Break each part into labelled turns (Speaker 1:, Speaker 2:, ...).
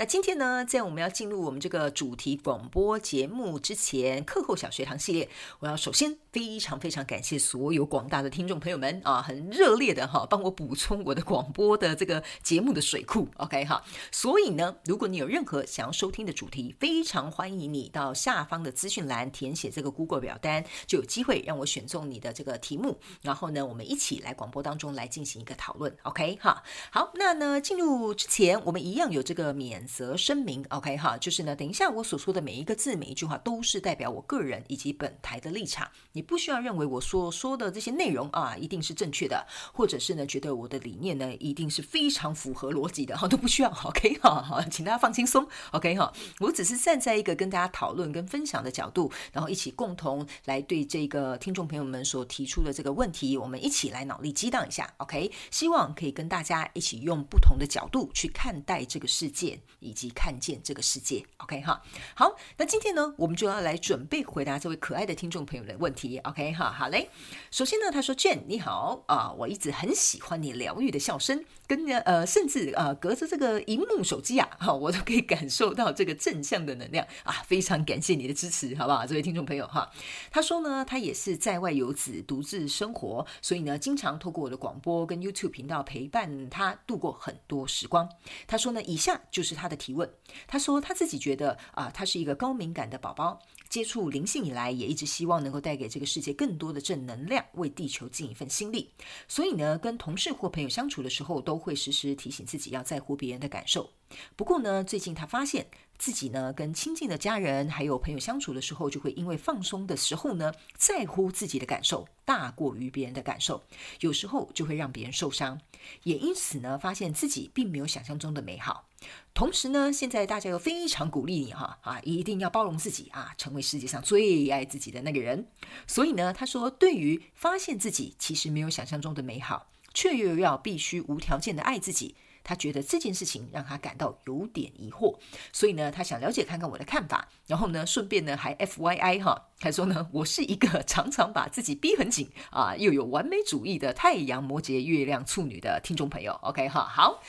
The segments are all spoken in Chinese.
Speaker 1: 那今天呢，在我们要进入我们这个主题广播节目之前，课后小学堂系列，我要首先非常非常感谢所有广大的听众朋友们啊，很热烈的哈，帮我补充我的广播的这个节目的水库，OK 哈。所以呢，如果你有任何想要收听的主题，非常欢迎你到下方的资讯栏填写这个 Google 表单，就有机会让我选中你的这个题目，然后呢，我们一起来广播当中来进行一个讨论，OK 哈。好，那呢，进入之前，我们一样有这个免。则声明，OK 哈，就是呢，等一下我所说的每一个字、每一句话都是代表我个人以及本台的立场，你不需要认为我所说的这些内容啊一定是正确的，或者是呢觉得我的理念呢一定是非常符合逻辑的哈，都不需要，OK 哈，好，请大家放轻松，OK 哈，我只是站在一个跟大家讨论跟分享的角度，然后一起共同来对这个听众朋友们所提出的这个问题，我们一起来脑力激荡一下，OK，希望可以跟大家一起用不同的角度去看待这个世界。以及看见这个世界，OK 哈，好，那今天呢，我们就要来准备回答这位可爱的听众朋友的问题，OK 哈，好嘞。首先呢，他说：“Jane 你好啊，我一直很喜欢你疗愈的笑声，跟呃，甚至呃，隔着这个荧幕手机啊，哈，我都可以感受到这个正向的能量啊，非常感谢你的支持，好不好？这位听众朋友哈，他说呢，他也是在外游子，独自生活，所以呢，经常透过我的广播跟 YouTube 频道陪伴他度过很多时光。他说呢，以下就是他的。”提问，他说他自己觉得啊，他是一个高敏感的宝宝，接触灵性以来，也一直希望能够带给这个世界更多的正能量，为地球尽一份心力。所以呢，跟同事或朋友相处的时候，都会时时提醒自己要在乎别人的感受。不过呢，最近他发现自己呢，跟亲近的家人还有朋友相处的时候，就会因为放松的时候呢，在乎自己的感受大过于别人的感受，有时候就会让别人受伤，也因此呢，发现自己并没有想象中的美好。同时呢，现在大家又非常鼓励你哈啊，一定要包容自己啊，成为世界上最爱自己的那个人。所以呢，他说，对于发现自己其实没有想象中的美好，却又要必须无条件的爱自己。他觉得这件事情让他感到有点疑惑，所以呢，他想了解看看我的看法，然后呢，顺便呢还 FYI 哈，他说呢，我是一个常常把自己逼很紧啊，又有完美主义的太阳摩羯、月亮处女的听众朋友。OK 哈，好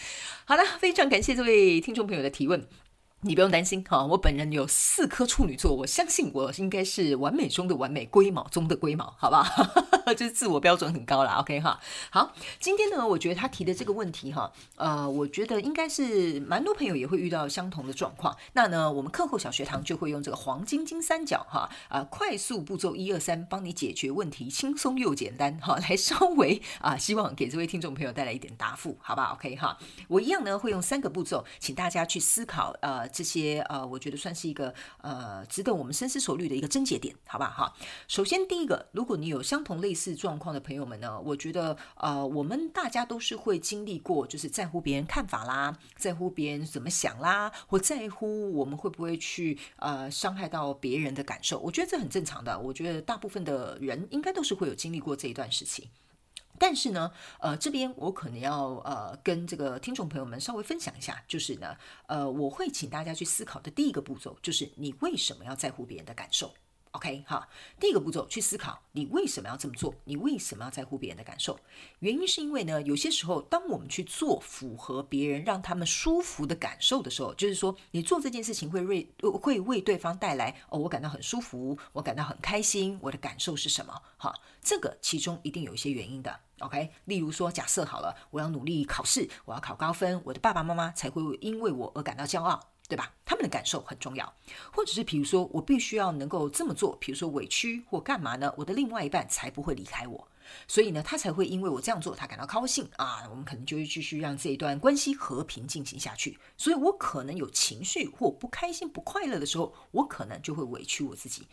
Speaker 1: 好的，非常感谢这位听众朋友的提问。你不用担心哈，我本人有四颗处女座，我相信我应该是完美中的完美，龟毛中的龟毛，好吧？就是自我标准很高啦。OK 哈。好，今天呢，我觉得他提的这个问题哈，呃，我觉得应该是蛮多朋友也会遇到相同的状况。那呢，我们课后小学堂就会用这个黄金金三角哈，啊，快速步骤一二三，帮你解决问题，轻松又简单哈，来稍微啊，希望给这位听众朋友带来一点答复，好吧？OK 哈，我一样呢会用三个步骤，请大家去思考，呃。这些呃，我觉得算是一个呃，值得我们深思熟虑的一个症结点，好吧哈。首先第一个，如果你有相同类似状况的朋友们呢，我觉得呃，我们大家都是会经历过，就是在乎别人看法啦，在乎别人怎么想啦，或在乎我们会不会去呃伤害到别人的感受。我觉得这很正常的，我觉得大部分的人应该都是会有经历过这一段事情。但是呢，呃，这边我可能要呃跟这个听众朋友们稍微分享一下，就是呢，呃，我会请大家去思考的第一个步骤，就是你为什么要在乎别人的感受。OK，好，第一个步骤去思考你为什么要这么做，你为什么要在乎别人的感受？原因是因为呢，有些时候当我们去做符合别人让他们舒服的感受的时候，就是说你做这件事情会为会为对方带来哦，我感到很舒服，我感到很开心，我的感受是什么？哈，这个其中一定有一些原因的。OK，例如说，假设好了，我要努力考试，我要考高分，我的爸爸妈妈才会因为我而感到骄傲。对吧？他们的感受很重要，或者是比如说，我必须要能够这么做，比如说委屈或干嘛呢？我的另外一半才不会离开我。所以呢，他才会因为我这样做，他感到高兴啊。我们可能就会继续让这一段关系和平进行下去。所以我可能有情绪或不开心、不快乐的时候，我可能就会委屈我自己。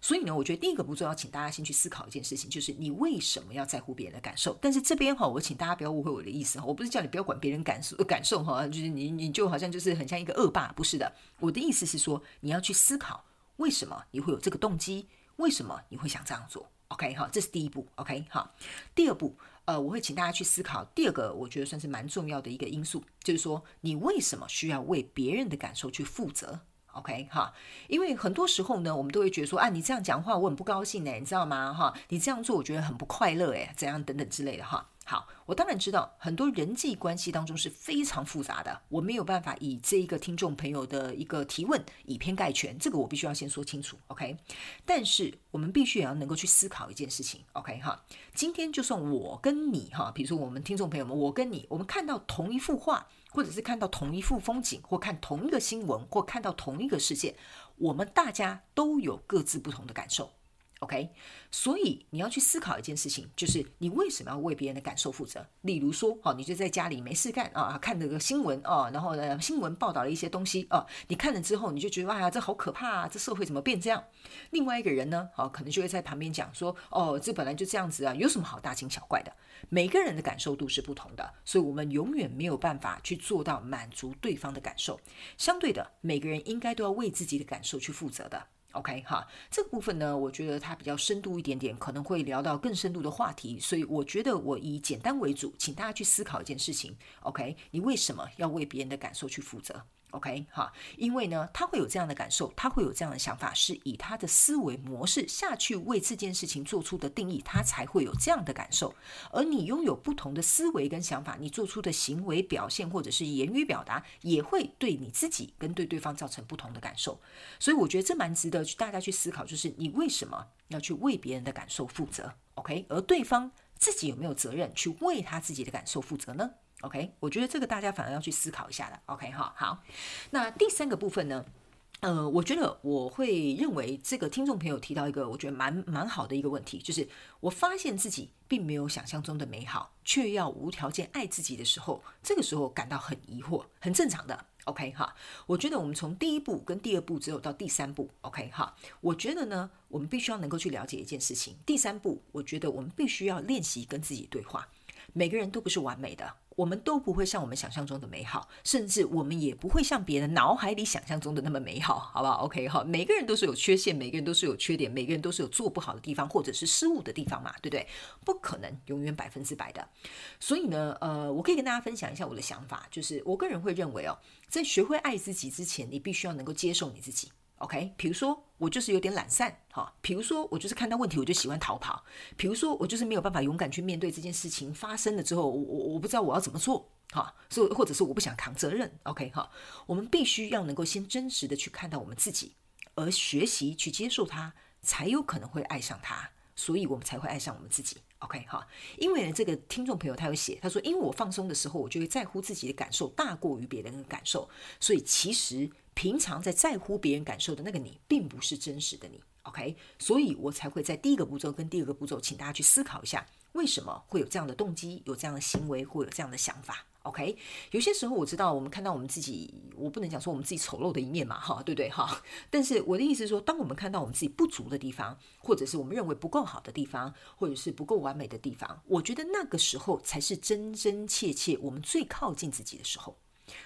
Speaker 1: 所以呢，我觉得第一个步骤要请大家先去思考一件事情，就是你为什么要在乎别人的感受？但是这边哈，我请大家不要误会我的意思哈，我不是叫你不要管别人感受感受哈，就是你你就好像就是很像一个恶霸，不是的。我的意思是说，你要去思考为什么你会有这个动机。为什么你会想这样做？OK，好，这是第一步。OK，好，第二步，呃，我会请大家去思考第二个，我觉得算是蛮重要的一个因素，就是说你为什么需要为别人的感受去负责？OK 哈，因为很多时候呢，我们都会觉得说，啊，你这样讲话我很不高兴哎，你知道吗？哈，你这样做我觉得很不快乐哎，怎样等等之类的哈。好，我当然知道很多人际关系当中是非常复杂的，我没有办法以这一个听众朋友的一个提问以偏概全，这个我必须要先说清楚。OK，但是我们必须也要能够去思考一件事情。OK 哈，今天就算我跟你哈，比如说我们听众朋友们，我跟你，我们看到同一幅画。或者是看到同一幅风景，或看同一个新闻，或看到同一个事件，我们大家都有各自不同的感受。OK，所以你要去思考一件事情，就是你为什么要为别人的感受负责？例如说，哦，你就在家里没事干啊，看这个新闻哦，然后呢，新闻报道了一些东西哦，你看了之后，你就觉得哇呀，这好可怕啊，这社会怎么变这样？另外一个人呢，哦，可能就会在旁边讲说，哦，这本来就这样子啊，有什么好大惊小怪的？每个人的感受度是不同的，所以我们永远没有办法去做到满足对方的感受。相对的，每个人应该都要为自己的感受去负责的。OK 哈，这个部分呢，我觉得它比较深度一点点，可能会聊到更深度的话题，所以我觉得我以简单为主，请大家去思考一件事情。OK，你为什么要为别人的感受去负责？OK，哈，因为呢，他会有这样的感受，他会有这样的想法，是以他的思维模式下去为这件事情做出的定义，他才会有这样的感受。而你拥有不同的思维跟想法，你做出的行为表现或者是言语表达，也会对你自己跟对对方造成不同的感受。所以我觉得这蛮值得大家去思考，就是你为什么要去为别人的感受负责？OK，而对方自己有没有责任去为他自己的感受负责呢？OK，我觉得这个大家反而要去思考一下的。OK，哈，好。那第三个部分呢？呃，我觉得我会认为这个听众朋友提到一个我觉得蛮蛮好的一个问题，就是我发现自己并没有想象中的美好，却要无条件爱自己的时候，这个时候感到很疑惑，很正常的。OK，哈，我觉得我们从第一步跟第二步只有到第三步。OK，哈，我觉得呢，我们必须要能够去了解一件事情。第三步，我觉得我们必须要练习跟自己对话。每个人都不是完美的。我们都不会像我们想象中的美好，甚至我们也不会像别人脑海里想象中的那么美好，好不好？OK 哈，每个人都是有缺陷，每个人都是有缺点，每个人都是有做不好的地方或者是失误的地方嘛，对不对？不可能永远百分之百的。所以呢，呃，我可以跟大家分享一下我的想法，就是我个人会认为哦，在学会爱自己之前，你必须要能够接受你自己。OK，比如说我就是有点懒散，哈，比如说我就是看到问题我就喜欢逃跑，比如说我就是没有办法勇敢去面对这件事情发生了之后，我我我不知道我要怎么做，哈，所以或者是我不想扛责任，OK？哈，我们必须要能够先真实的去看到我们自己，而学习去接受它，才有可能会爱上它，所以我们才会爱上我们自己。，OK 哈，因为呢这个听众朋友他有写，他说因为我放松的时候，我就会在乎自己的感受大过于别人的感受，所以其实。平常在在乎别人感受的那个你，并不是真实的你，OK？所以我才会在第一个步骤跟第二个步骤，请大家去思考一下，为什么会有这样的动机，有这样的行为，会有这样的想法，OK？有些时候我知道，我们看到我们自己，我不能讲说我们自己丑陋的一面嘛，哈，对不对？哈，但是我的意思是说，当我们看到我们自己不足的地方，或者是我们认为不够好的地方，或者是不够完美的地方，我觉得那个时候才是真真切切我们最靠近自己的时候，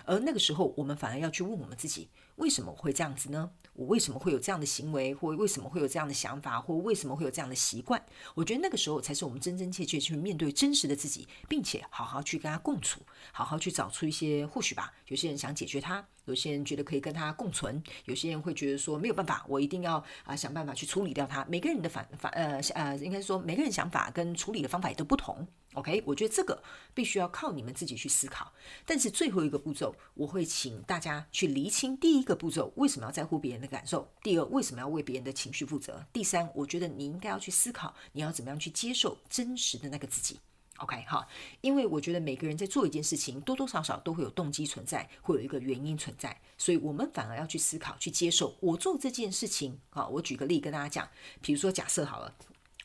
Speaker 1: 而那个时候，我们反而要去问我们自己。为什么会这样子呢？我为什么会有这样的行为，或为什么会有这样的想法，或为什么会有这样的习惯？我觉得那个时候才是我们真真切切去面对真实的自己，并且好好去跟他共处，好好去找出一些或许吧。有些人想解决他，有些人觉得可以跟他共存，有些人会觉得说没有办法，我一定要啊、想办法去处理掉他。每个人的反反呃呃，应该说每个人想法跟处理的方法也都不同。OK，我觉得这个必须要靠你们自己去思考。但是最后一个步骤，我会请大家去厘清：第一个步骤，为什么要在乎别人的感受？第二，为什么要为别人的情绪负责？第三，我觉得你应该要去思考，你要怎么样去接受真实的那个自己。OK，哈，因为我觉得每个人在做一件事情，多多少少都会有动机存在，会有一个原因存在，所以我们反而要去思考、去接受。我做这件事情，啊，我举个例跟大家讲，比如说假设好了。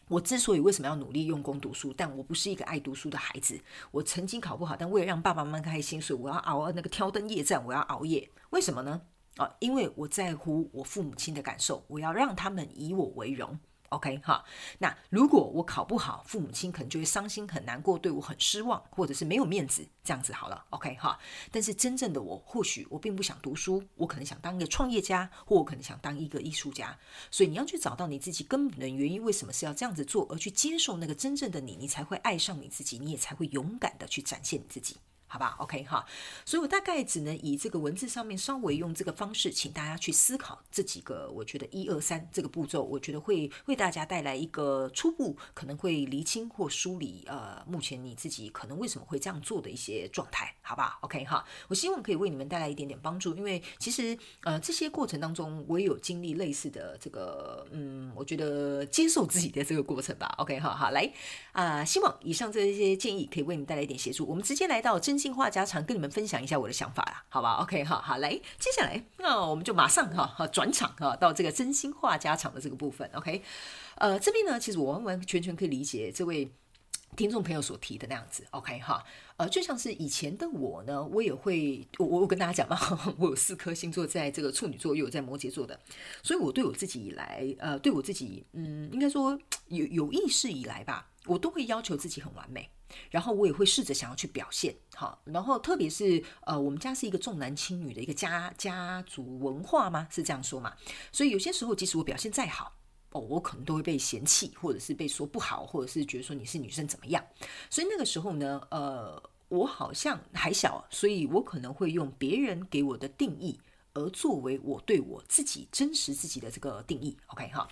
Speaker 1: 我之所以为什么要努力用功读书，但我不是一个爱读书的孩子。我曾经考不好，但为了让爸爸妈妈开心，所以我要熬那个挑灯夜战，我要熬夜。为什么呢？啊，因为我在乎我父母亲的感受，我要让他们以我为荣。OK 哈，那如果我考不好，父母亲可能就会伤心很难过，对我很失望，或者是没有面子，这样子好了，OK 哈。但是真正的我，或许我并不想读书，我可能想当一个创业家，或我可能想当一个艺术家。所以你要去找到你自己根本的原因，为什么是要这样子做，而去接受那个真正的你，你才会爱上你自己，你也才会勇敢的去展现你自己。好吧，OK 哈，所以我大概只能以这个文字上面稍微用这个方式，请大家去思考这几个，我觉得一二三这个步骤，我觉得会为大家带来一个初步可能会厘清或梳理，呃，目前你自己可能为什么会这样做的一些状态，好吧，OK 哈，我希望可以为你们带来一点点帮助，因为其实呃这些过程当中我也有经历类似的这个，嗯，我觉得接受自己的这个过程吧，OK 哈，好来啊、希望以上这些建议可以为你们带来一点协助，我们直接来到真。真心话家常，跟你们分享一下我的想法啦，好吧？OK，好好来，接下来那我们就马上哈哈转场哈到这个真心话家常的这个部分。OK，呃，这边呢，其实我完完全全可以理解这位听众朋友所提的那样子。OK，哈，呃，就像是以前的我呢，我也会我我跟大家讲嘛，我有四颗星座在这个处女座，又有在摩羯座的，所以我对我自己以来，呃，对我自己，嗯，应该说有有意识以来吧，我都会要求自己很完美。然后我也会试着想要去表现好，然后特别是呃，我们家是一个重男轻女的一个家家族文化吗？是这样说吗？所以有些时候，即使我表现再好哦，我可能都会被嫌弃，或者是被说不好，或者是觉得说你是女生怎么样。所以那个时候呢，呃，我好像还小，所以我可能会用别人给我的定义，而作为我对我自己真实自己的这个定义。OK 哈，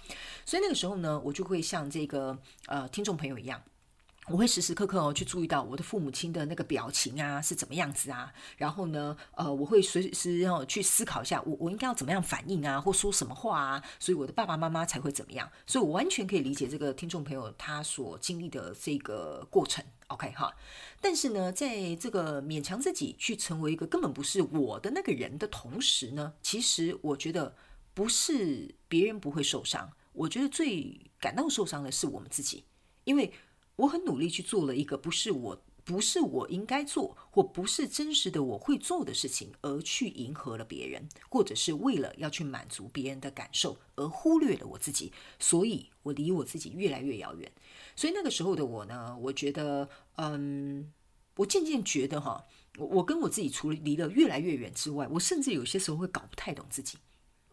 Speaker 1: 所以那个时候呢，我就会像这个呃听众朋友一样。我会时时刻刻哦去注意到我的父母亲的那个表情啊是怎么样子啊，然后呢，呃，我会随时要去思考一下，我我应该要怎么样反应啊，或说什么话啊，所以我的爸爸妈妈才会怎么样，所以我完全可以理解这个听众朋友他所经历的这个过程，OK 哈。但是呢，在这个勉强自己去成为一个根本不是我的那个人的同时呢，其实我觉得不是别人不会受伤，我觉得最感到受伤的是我们自己，因为。我很努力去做了一个不是我不是我应该做或不是真实的我会做的事情，而去迎合了别人，或者是为了要去满足别人的感受而忽略了我自己，所以我离我自己越来越遥远。所以那个时候的我呢，我觉得，嗯，我渐渐觉得哈，我我跟我自己除了离得越来越远之外，我甚至有些时候会搞不太懂自己。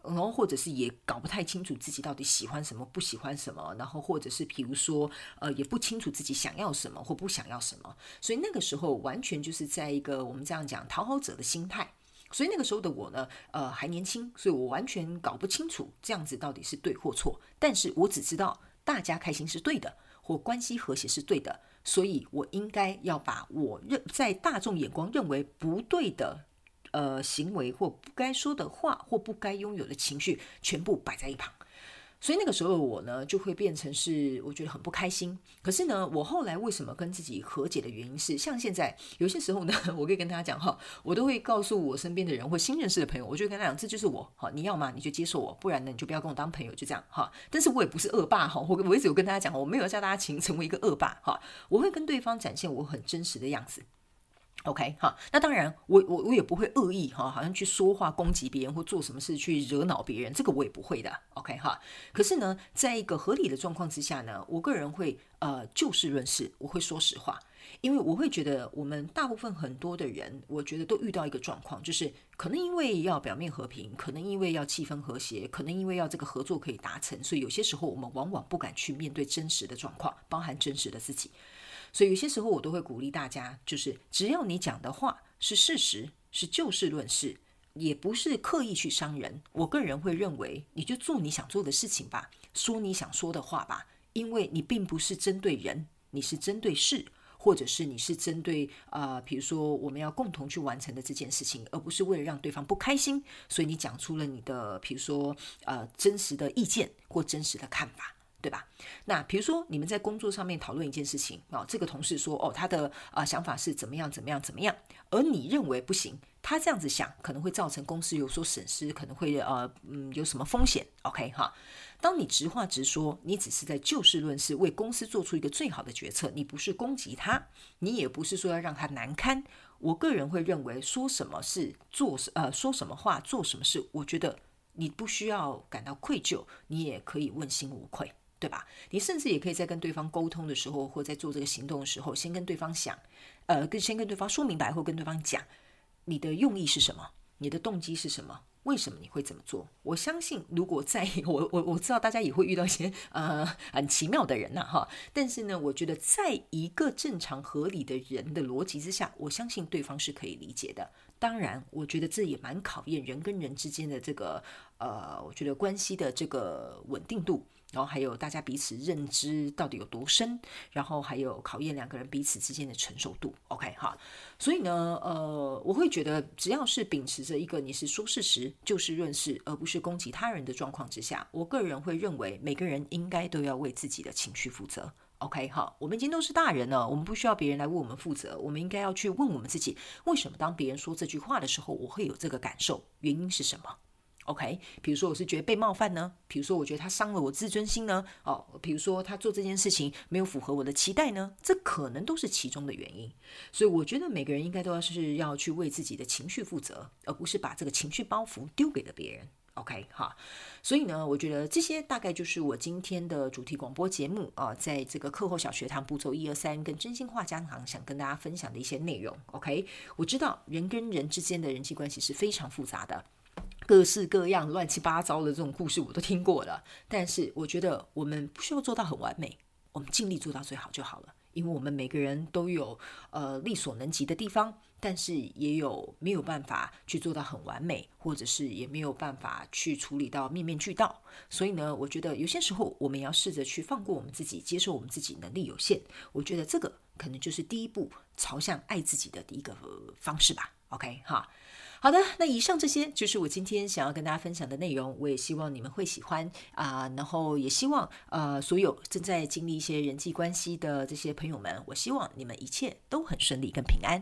Speaker 1: 然后或者是也搞不太清楚自己到底喜欢什么，不喜欢什么，然后或者是比如说，呃，也不清楚自己想要什么或不想要什么，所以那个时候完全就是在一个我们这样讲讨好者的心态。所以那个时候的我呢，呃，还年轻，所以我完全搞不清楚这样子到底是对或错。但是我只知道大家开心是对的，或关系和谐是对的，所以我应该要把我认在大众眼光认为不对的。呃，行为或不该说的话，或不该拥有的情绪，全部摆在一旁。所以那个时候我呢，就会变成是我觉得很不开心。可是呢，我后来为什么跟自己和解的原因是，像现在有些时候呢，我可以跟大家讲哈，我都会告诉我身边的人或新认识的朋友，我就跟他讲，这就是我，好，你要吗？你就接受我，不然呢，你就不要跟我当朋友，就这样哈。但是我也不是恶霸哈，我我一直有跟大家讲，我没有叫大家情成为一个恶霸哈，我会跟对方展现我很真实的样子。OK 哈，那当然我，我我也不会恶意哈，好像去说话攻击别人或做什么事去惹恼别人，这个我也不会的。OK 哈，可是呢，在一个合理的状况之下呢，我个人会呃就事论事，我会说实话，因为我会觉得我们大部分很多的人，我觉得都遇到一个状况，就是可能因为要表面和平，可能因为要气氛和谐，可能因为要这个合作可以达成，所以有些时候我们往往不敢去面对真实的状况，包含真实的自己。所以有些时候我都会鼓励大家，就是只要你讲的话是事实，是就事论事，也不是刻意去伤人。我个人会认为，你就做你想做的事情吧，说你想说的话吧，因为你并不是针对人，你是针对事，或者是你是针对啊、比如说我们要共同去完成的这件事情，而不是为了让对方不开心，所以你讲出了你的，比如说呃真实的意见或真实的看法。对吧？那比如说你们在工作上面讨论一件事情啊，这个同事说哦，他的啊想法是怎么样怎么样怎么样，而你认为不行，他这样子想可能会造成公司有所损失，可能会呃嗯有什么风险？OK 哈，当你直话直说，你只是在就事论事，为公司做出一个最好的决策，你不是攻击他，你也不是说要让他难堪。我个人会认为说什么是做呃说什么话做什么事，我觉得你不需要感到愧疚，你也可以问心无愧。对吧？你甚至也可以在跟对方沟通的时候，或在做这个行动的时候，先跟对方想，呃，跟先跟对方说明白，或跟对方讲，你的用意是什么，你的动机是什么。为什么你会这么做？我相信，如果在 我我我知道大家也会遇到一些呃很奇妙的人呐、哈，但是呢，我觉得在一个正常合理的人的逻辑之下，我相信对方是可以理解的。当然，我觉得这也蛮考验人跟人之间的这个呃，我觉得关系的这个稳定度。然后还有大家彼此认知到底有多深，然后还有考验两个人彼此之间的成熟度。OK 哈，所以呢，呃，我会觉得只要是秉持着一个你是说事实、就事论事，而不是攻击他人的状况之下，我个人会认为每个人应该都要为自己的情绪负责。OK 哈，我们已经都是大人了，我们不需要别人来为我们负责，我们应该要去问我们自己，为什么当别人说这句话的时候，我会有这个感受，原因是什么？OK，比如说我是觉得被冒犯呢，比如说我觉得他伤了我自尊心呢，哦，比如说他做这件事情没有符合我的期待呢，这可能都是其中的原因。所以我觉得每个人应该都要是要去为自己的情绪负责，而不是把这个情绪包袱丢给了别人。OK 哈，所以呢，我觉得这些大概就是我今天的主题广播节目啊，在这个课后小学堂步骤一二三跟真心话家常想跟大家分享的一些内容。OK，我知道人跟人之间的人际关系是非常复杂的。各式各样乱七八糟的这种故事我都听过了，但是我觉得我们不需要做到很完美，我们尽力做到最好就好了。因为我们每个人都有呃力所能及的地方，但是也有没有办法去做到很完美，或者是也没有办法去处理到面面俱到。所以呢，我觉得有些时候我们要试着去放过我们自己，接受我们自己能力有限。我觉得这个可能就是第一步朝向爱自己的第一个方式吧。OK 哈。好的，那以上这些就是我今天想要跟大家分享的内容，我也希望你们会喜欢啊、然后也希望呃所有正在经历一些人际关系的这些朋友们，我希望你们一切都很顺利跟平安。